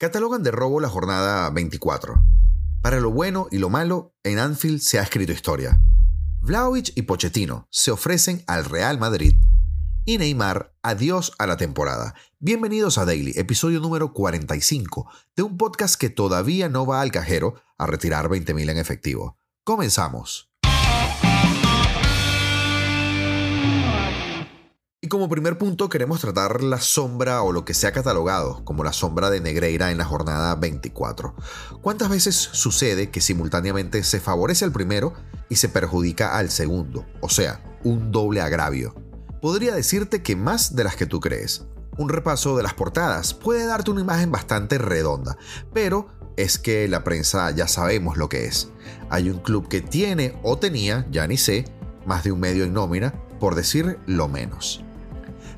Catalogan de robo la jornada 24. Para lo bueno y lo malo, en Anfield se ha escrito historia. Vlaovic y Pochettino se ofrecen al Real Madrid y Neymar, adiós a la temporada. Bienvenidos a Daily, episodio número 45 de un podcast que todavía no va al cajero a retirar 20.000 en efectivo. Comenzamos. Y como primer punto queremos tratar la sombra o lo que se ha catalogado como la sombra de Negreira en la jornada 24. ¿Cuántas veces sucede que simultáneamente se favorece al primero y se perjudica al segundo? O sea, un doble agravio. Podría decirte que más de las que tú crees. Un repaso de las portadas puede darte una imagen bastante redonda, pero es que la prensa ya sabemos lo que es. Hay un club que tiene o tenía, ya ni sé, más de un medio en nómina, por decir lo menos.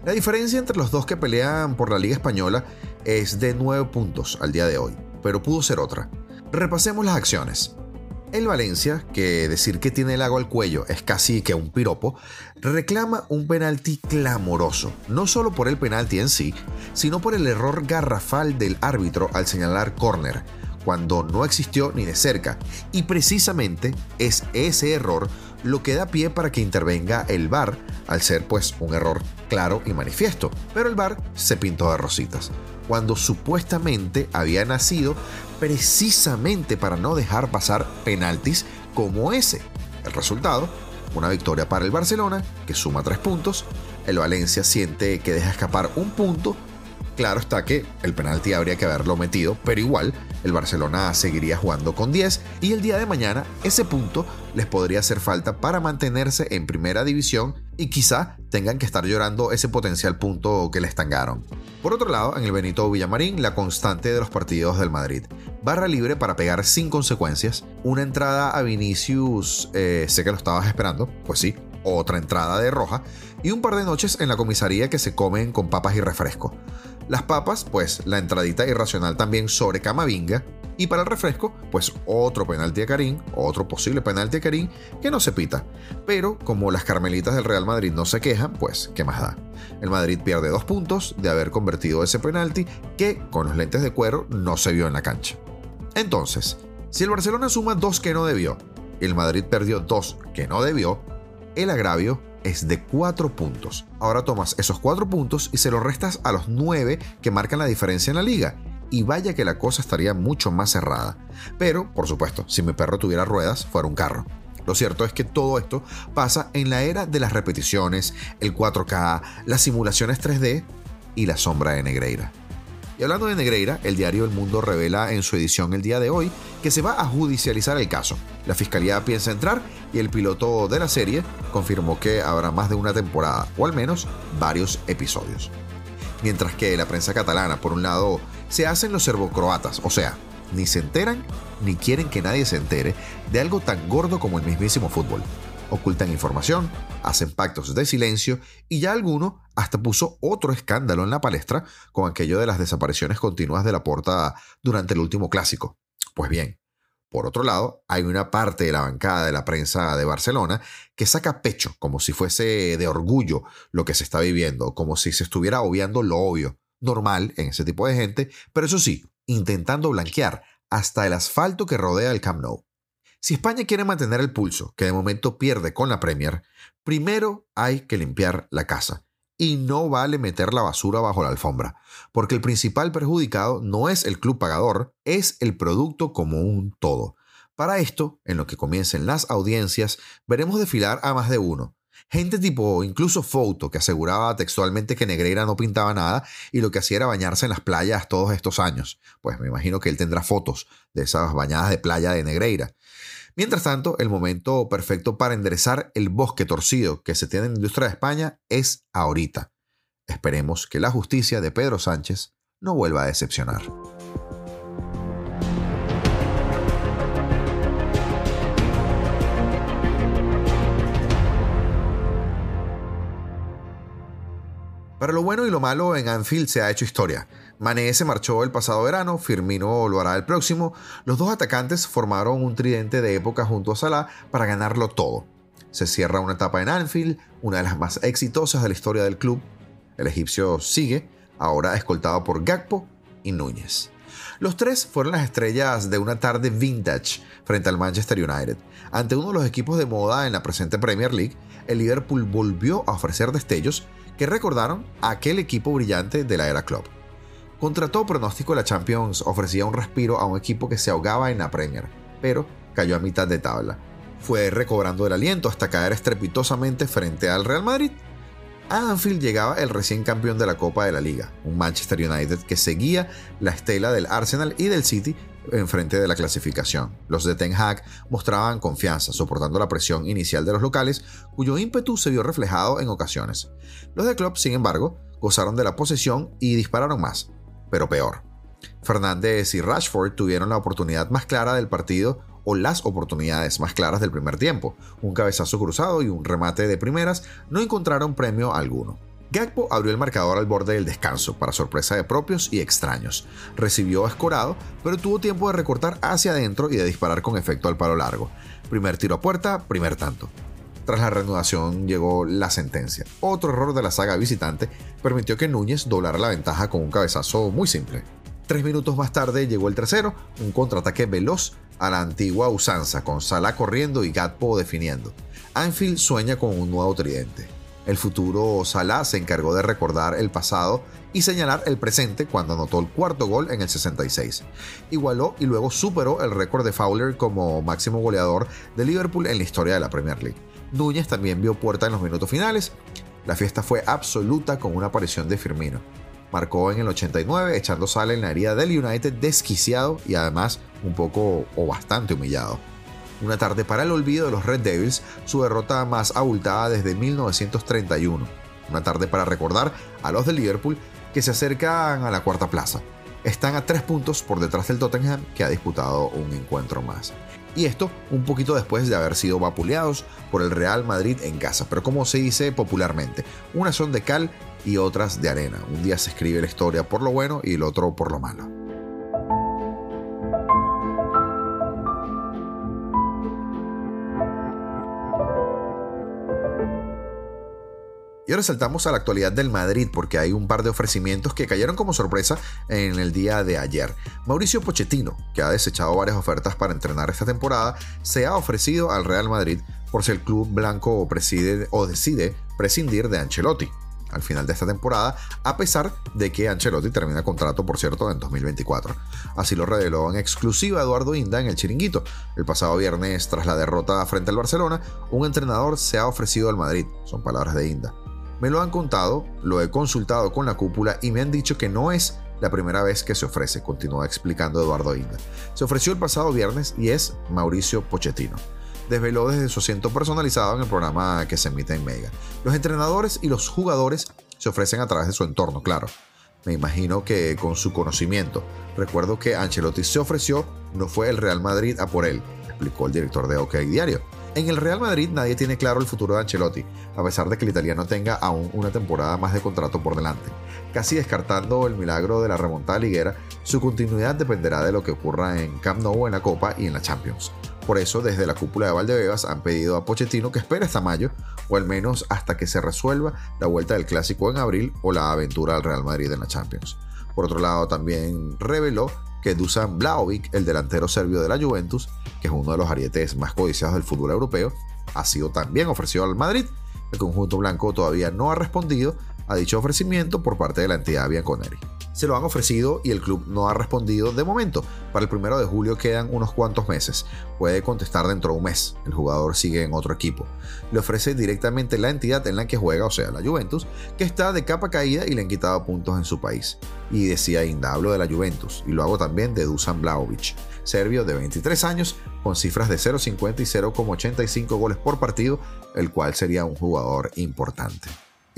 La diferencia entre los dos que pelean por la Liga Española es de 9 puntos al día de hoy, pero pudo ser otra. Repasemos las acciones. El Valencia, que decir que tiene el agua al cuello es casi que un piropo, reclama un penalti clamoroso, no solo por el penalti en sí, sino por el error garrafal del árbitro al señalar córner, cuando no existió ni de cerca, y precisamente es ese error lo que da pie para que intervenga el VAR, al ser pues un error claro y manifiesto. Pero el VAR se pintó de rositas, cuando supuestamente había nacido precisamente para no dejar pasar penaltis como ese. El resultado, una victoria para el Barcelona, que suma tres puntos, el Valencia siente que deja escapar un punto, claro está que el penalti habría que haberlo metido, pero igual el Barcelona seguiría jugando con 10 y el día de mañana ese punto les podría hacer falta para mantenerse en primera división y quizá tengan que estar llorando ese potencial punto que les tangaron. Por otro lado, en el Benito Villamarín, la constante de los partidos del Madrid. Barra libre para pegar sin consecuencias. Una entrada a Vinicius, eh, sé que lo estabas esperando, pues sí, otra entrada de roja. Y un par de noches en la comisaría que se comen con papas y refresco. Las papas, pues la entradita irracional también sobre Camavinga. Y para el refresco, pues otro penalti a Karim, otro posible penalti a Karim que no se pita. Pero como las carmelitas del Real Madrid no se quejan, pues ¿qué más da? El Madrid pierde dos puntos de haber convertido ese penalti que con los lentes de cuero no se vio en la cancha. Entonces, si el Barcelona suma dos que no debió el Madrid perdió dos que no debió, el agravio es de 4 puntos. Ahora tomas esos 4 puntos y se los restas a los 9 que marcan la diferencia en la liga. Y vaya que la cosa estaría mucho más cerrada. Pero, por supuesto, si mi perro tuviera ruedas, fuera un carro. Lo cierto es que todo esto pasa en la era de las repeticiones, el 4K, las simulaciones 3D y la sombra de Negreira. Y hablando de Negreira, el diario El Mundo revela en su edición el día de hoy que se va a judicializar el caso. La fiscalía piensa entrar y el piloto de la serie confirmó que habrá más de una temporada, o al menos varios episodios. Mientras que la prensa catalana, por un lado, se hacen los serbocroatas, o sea, ni se enteran ni quieren que nadie se entere de algo tan gordo como el mismísimo fútbol ocultan información, hacen pactos de silencio y ya alguno hasta puso otro escándalo en la palestra con aquello de las desapariciones continuas de la porta durante el último clásico. Pues bien, por otro lado, hay una parte de la bancada de la prensa de Barcelona que saca pecho como si fuese de orgullo lo que se está viviendo, como si se estuviera obviando lo obvio, normal en ese tipo de gente, pero eso sí, intentando blanquear hasta el asfalto que rodea el Camp Nou. Si España quiere mantener el pulso, que de momento pierde con la Premier, primero hay que limpiar la casa. Y no vale meter la basura bajo la alfombra, porque el principal perjudicado no es el club pagador, es el producto como un todo. Para esto, en lo que comiencen las audiencias, veremos desfilar a más de uno. Gente tipo incluso Foto, que aseguraba textualmente que Negreira no pintaba nada y lo que hacía era bañarse en las playas todos estos años. Pues me imagino que él tendrá fotos de esas bañadas de playa de Negreira. Mientras tanto, el momento perfecto para enderezar el bosque torcido que se tiene en la industria de España es ahorita. Esperemos que la justicia de Pedro Sánchez no vuelva a decepcionar. Para lo bueno y lo malo, en Anfield se ha hecho historia. Mané se marchó el pasado verano, Firmino lo hará el próximo. Los dos atacantes formaron un tridente de época junto a Salah para ganarlo todo. Se cierra una etapa en Anfield, una de las más exitosas de la historia del club. El egipcio sigue, ahora escoltado por Gakpo y Núñez. Los tres fueron las estrellas de una tarde vintage frente al Manchester United. Ante uno de los equipos de moda en la presente Premier League, el Liverpool volvió a ofrecer destellos que recordaron aquel equipo brillante de la era club. Contra todo pronóstico, la Champions ofrecía un respiro a un equipo que se ahogaba en la Premier, pero cayó a mitad de tabla. Fue recobrando el aliento hasta caer estrepitosamente frente al Real Madrid a Anfield llegaba el recién campeón de la Copa de la Liga, un Manchester United que seguía la estela del Arsenal y del City en frente de la clasificación. Los de Ten Hag mostraban confianza, soportando la presión inicial de los locales, cuyo ímpetu se vio reflejado en ocasiones. Los de Klopp, sin embargo, gozaron de la posesión y dispararon más, pero peor. Fernández y Rashford tuvieron la oportunidad más clara del partido o las oportunidades más claras del primer tiempo. Un cabezazo cruzado y un remate de primeras no encontraron premio alguno. Gagpo abrió el marcador al borde del descanso, para sorpresa de propios y extraños. Recibió escorado, pero tuvo tiempo de recortar hacia adentro y de disparar con efecto al palo largo. Primer tiro a puerta, primer tanto. Tras la reanudación llegó la sentencia. Otro error de la saga visitante permitió que Núñez doblara la ventaja con un cabezazo muy simple. Tres minutos más tarde llegó el tercero, un contraataque veloz a la antigua usanza, con Salah corriendo y Gatpo definiendo. Anfield sueña con un nuevo tridente. El futuro Salah se encargó de recordar el pasado y señalar el presente cuando anotó el cuarto gol en el 66. Igualó y luego superó el récord de Fowler como máximo goleador de Liverpool en la historia de la Premier League. Núñez también vio puerta en los minutos finales. La fiesta fue absoluta con una aparición de Firmino marcó en el 89 echando sal en la herida del United desquiciado y además un poco o bastante humillado. Una tarde para el olvido de los Red Devils, su derrota más abultada desde 1931. Una tarde para recordar a los de Liverpool que se acercan a la cuarta plaza. Están a tres puntos por detrás del Tottenham que ha disputado un encuentro más. Y esto un poquito después de haber sido vapuleados por el Real Madrid en casa. Pero como se dice popularmente, una son de cal y otras de arena. Un día se escribe la historia por lo bueno y el otro por lo malo. Y ahora saltamos a la actualidad del Madrid porque hay un par de ofrecimientos que cayeron como sorpresa en el día de ayer. Mauricio Pochettino, que ha desechado varias ofertas para entrenar esta temporada, se ha ofrecido al Real Madrid por si el club blanco preside o decide prescindir de Ancelotti al final de esta temporada, a pesar de que Ancelotti termina contrato, por cierto, en 2024. Así lo reveló en exclusiva Eduardo Inda en el Chiringuito. El pasado viernes, tras la derrota frente al Barcelona, un entrenador se ha ofrecido al Madrid, son palabras de Inda. Me lo han contado, lo he consultado con la cúpula y me han dicho que no es la primera vez que se ofrece, continúa explicando Eduardo Inda. Se ofreció el pasado viernes y es Mauricio Pochettino desveló desde su asiento personalizado en el programa que se emite en Mega. Los entrenadores y los jugadores se ofrecen a través de su entorno, claro. Me imagino que con su conocimiento. Recuerdo que Ancelotti se ofreció, no fue el Real Madrid a por él, explicó el director de OK Diario. En el Real Madrid nadie tiene claro el futuro de Ancelotti, a pesar de que el italiano tenga aún una temporada más de contrato por delante. Casi descartando el milagro de la remontada liguera, su continuidad dependerá de lo que ocurra en Camp Nou en la Copa y en la Champions. Por eso, desde la cúpula de Valdebebas han pedido a Pochettino que espere hasta mayo, o al menos hasta que se resuelva la vuelta del clásico en abril o la aventura al Real Madrid en la Champions. Por otro lado, también reveló que Dusan Blaovic, el delantero serbio de la Juventus, que es uno de los arietes más codiciados del fútbol europeo, ha sido también ofrecido al Madrid. El conjunto blanco todavía no ha respondido a dicho ofrecimiento por parte de la entidad Bianconeri se lo han ofrecido y el club no ha respondido de momento. Para el primero de julio quedan unos cuantos meses. Puede contestar dentro de un mes. El jugador sigue en otro equipo. Le ofrece directamente la entidad en la que juega, o sea, la Juventus, que está de capa caída y le han quitado puntos en su país. Y decía Inda, hablo de la Juventus y lo hago también de Dusan Blaovic, serbio de 23 años, con cifras de 0,50 y 0,85 goles por partido, el cual sería un jugador importante.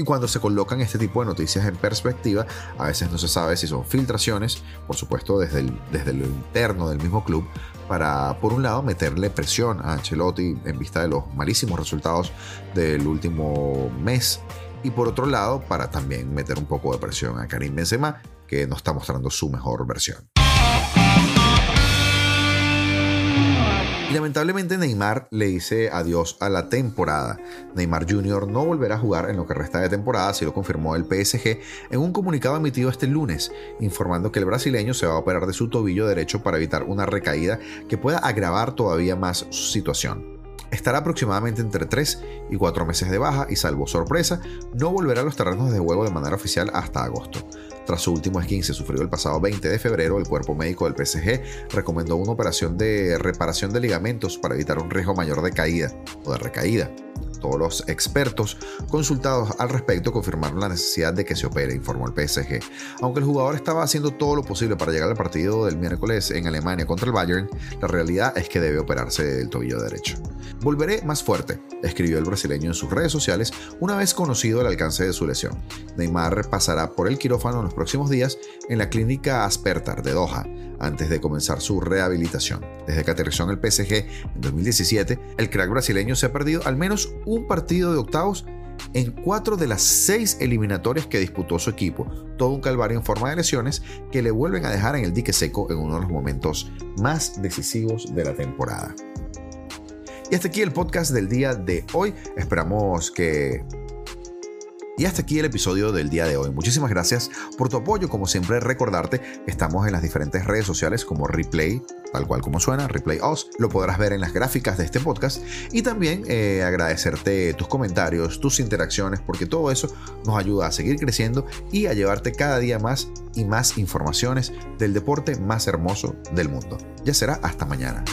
Y cuando se colocan este tipo de noticias en perspectiva, a veces no se sabe si son filtraciones, por supuesto desde, desde lo interno del mismo club, para, por un lado, meterle presión a Ancelotti en vista de los malísimos resultados del último mes, y por otro lado, para también meter un poco de presión a Karim Benzema, que no está mostrando su mejor versión. Lamentablemente Neymar le dice adiós a la temporada. Neymar Jr. no volverá a jugar en lo que resta de temporada, así lo confirmó el PSG en un comunicado emitido este lunes, informando que el brasileño se va a operar de su tobillo derecho para evitar una recaída que pueda agravar todavía más su situación. Estará aproximadamente entre 3 y 4 meses de baja y salvo sorpresa, no volverá a los terrenos de juego de manera oficial hasta agosto. Tras su último esguince sufrido el pasado 20 de febrero, el cuerpo médico del PSG recomendó una operación de reparación de ligamentos para evitar un riesgo mayor de caída o de recaída. Todos los expertos consultados al respecto confirmaron la necesidad de que se opere, informó el PSG. Aunque el jugador estaba haciendo todo lo posible para llegar al partido del miércoles en Alemania contra el Bayern, la realidad es que debe operarse del tobillo derecho. Volveré más fuerte, escribió el brasileño en sus redes sociales una vez conocido el alcance de su lesión. Neymar pasará por el quirófano en los próximos días en la clínica Aspertar de Doha, antes de comenzar su rehabilitación. Desde que aterrizó en el PSG en 2017, el crack brasileño se ha perdido al menos partido de octavos en cuatro de las seis eliminatorias que disputó su equipo, todo un calvario en forma de lesiones que le vuelven a dejar en el dique seco en uno de los momentos más decisivos de la temporada. Y hasta aquí el podcast del día de hoy. Esperamos que y hasta aquí el episodio del día de hoy. Muchísimas gracias por tu apoyo. Como siempre, recordarte estamos en las diferentes redes sociales como Replay, tal cual como suena, Replay Os. Lo podrás ver en las gráficas de este podcast. Y también eh, agradecerte tus comentarios, tus interacciones, porque todo eso nos ayuda a seguir creciendo y a llevarte cada día más y más informaciones del deporte más hermoso del mundo. Ya será hasta mañana.